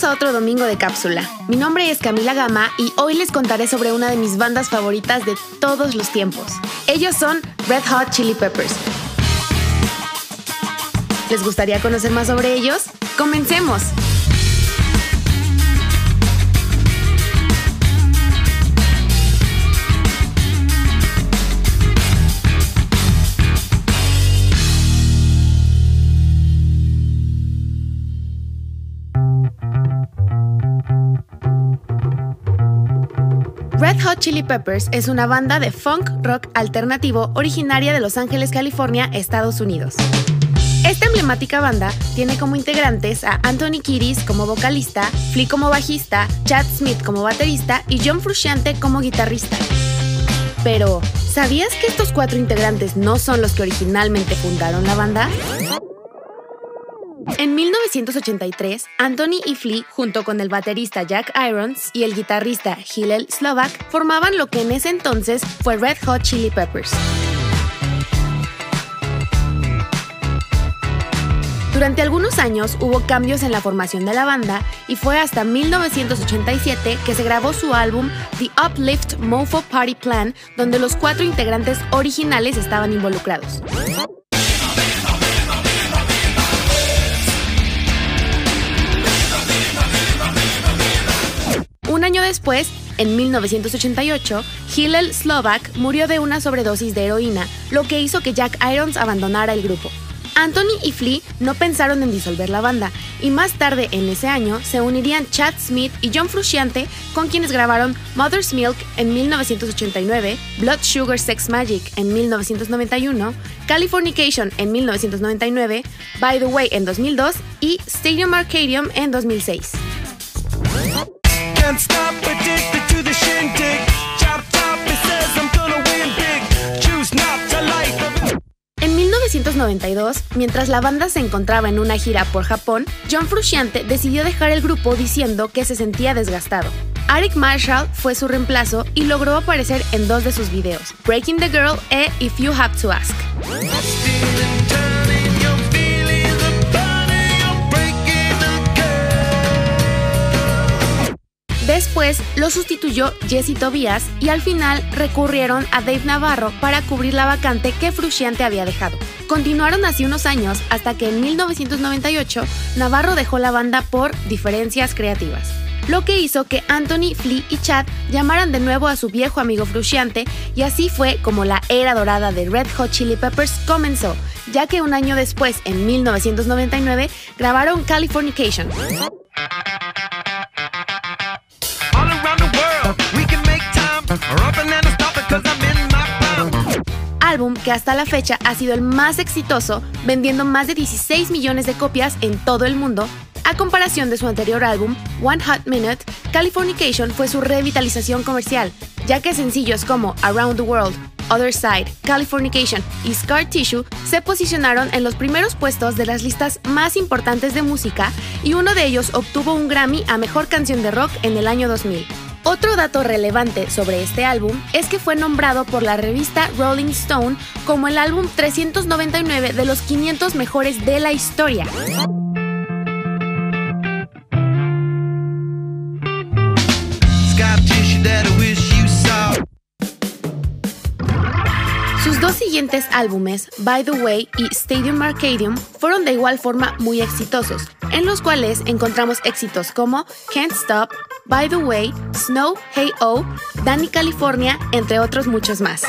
A otro domingo de cápsula. Mi nombre es Camila Gama y hoy les contaré sobre una de mis bandas favoritas de todos los tiempos. Ellos son Red Hot Chili Peppers. ¿Les gustaría conocer más sobre ellos? ¡Comencemos! Red Hot Chili Peppers es una banda de funk rock alternativo originaria de Los Ángeles, California, Estados Unidos. Esta emblemática banda tiene como integrantes a Anthony Kiris como vocalista, Flea como bajista, Chad Smith como baterista y John Frusciante como guitarrista. Pero, ¿sabías que estos cuatro integrantes no son los que originalmente fundaron la banda? En 1983, Anthony y Flea, junto con el baterista Jack Irons y el guitarrista Hillel Slovak, formaban lo que en ese entonces fue Red Hot Chili Peppers. Durante algunos años hubo cambios en la formación de la banda y fue hasta 1987 que se grabó su álbum The Uplift Mofo Party Plan, donde los cuatro integrantes originales estaban involucrados. Después, en 1988, Hillel Slovak murió de una sobredosis de heroína, lo que hizo que Jack Irons abandonara el grupo. Anthony y Flea no pensaron en disolver la banda, y más tarde en ese año se unirían Chad Smith y John Frusciante, con quienes grabaron Mother's Milk en 1989, Blood Sugar Sex Magic en 1991, Californication en 1999, By the Way en 2002 y Stadium Arcadium en 2006. En 1992, mientras la banda se encontraba en una gira por Japón, John Frusciante decidió dejar el grupo diciendo que se sentía desgastado. Eric Marshall fue su reemplazo y logró aparecer en dos de sus videos, Breaking the Girl e If You Have to Ask. Lo sustituyó Jesse Tobias y al final recurrieron a Dave Navarro para cubrir la vacante que Frusciante había dejado. Continuaron así unos años hasta que en 1998 Navarro dejó la banda por diferencias creativas lo que hizo que Anthony, Flea y Chad llamaran de nuevo a su viejo amigo Frusciante y así fue como la era dorada de Red Hot Chili Peppers comenzó, ya que un año después, en 1999, grabaron Californication. Álbum que hasta la fecha ha sido el más exitoso, vendiendo más de 16 millones de copias en todo el mundo. A comparación de su anterior álbum, One Hot Minute, Californication fue su revitalización comercial, ya que sencillos como Around the World, Other Side, Californication y Scar Tissue se posicionaron en los primeros puestos de las listas más importantes de música y uno de ellos obtuvo un Grammy a Mejor Canción de Rock en el año 2000. Otro dato relevante sobre este álbum es que fue nombrado por la revista Rolling Stone como el álbum 399 de los 500 mejores de la historia. Sus dos siguientes álbumes, By the Way y Stadium Arcadium, fueron de igual forma muy exitosos, en los cuales encontramos éxitos como Can't Stop, By the Way, Snow, Hey Oh, Danny California, entre otros muchos más.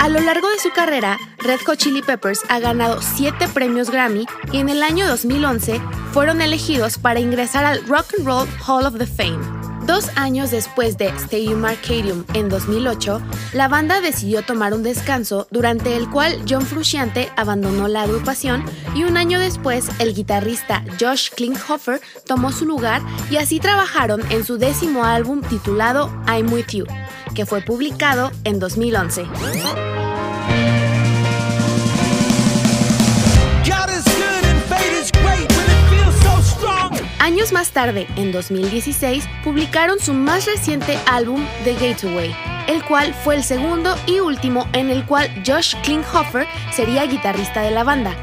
A lo largo de su carrera, Red Hot Chili Peppers ha ganado 7 premios Grammy y en el año 2011 fueron elegidos para ingresar al Rock and Roll Hall of the Fame. Dos años después de Stadium Arcadium en 2008, la banda decidió tomar un descanso durante el cual John Frusciante abandonó la agrupación y un año después el guitarrista Josh Klinghoffer tomó su lugar y así trabajaron en su décimo álbum titulado I'm With You, que fue publicado en 2011. Años más tarde, en 2016, publicaron su más reciente álbum, The Gateway, el cual fue el segundo y último en el cual Josh Klinghoffer sería guitarrista de la banda.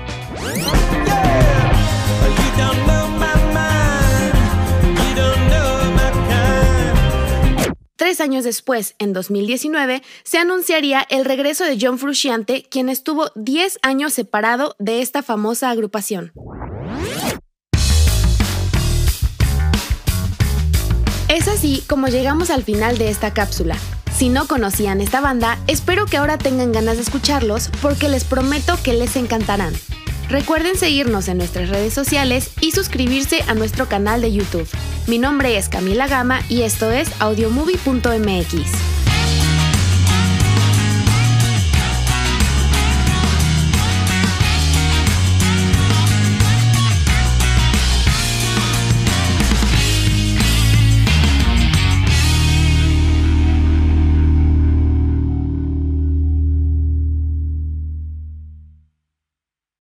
Tres años después, en 2019, se anunciaría el regreso de John Frusciante, quien estuvo 10 años separado de esta famosa agrupación. Es así como llegamos al final de esta cápsula. Si no conocían esta banda, espero que ahora tengan ganas de escucharlos porque les prometo que les encantarán. Recuerden seguirnos en nuestras redes sociales y suscribirse a nuestro canal de YouTube. Mi nombre es Camila Gama y esto es audiomovie.mx.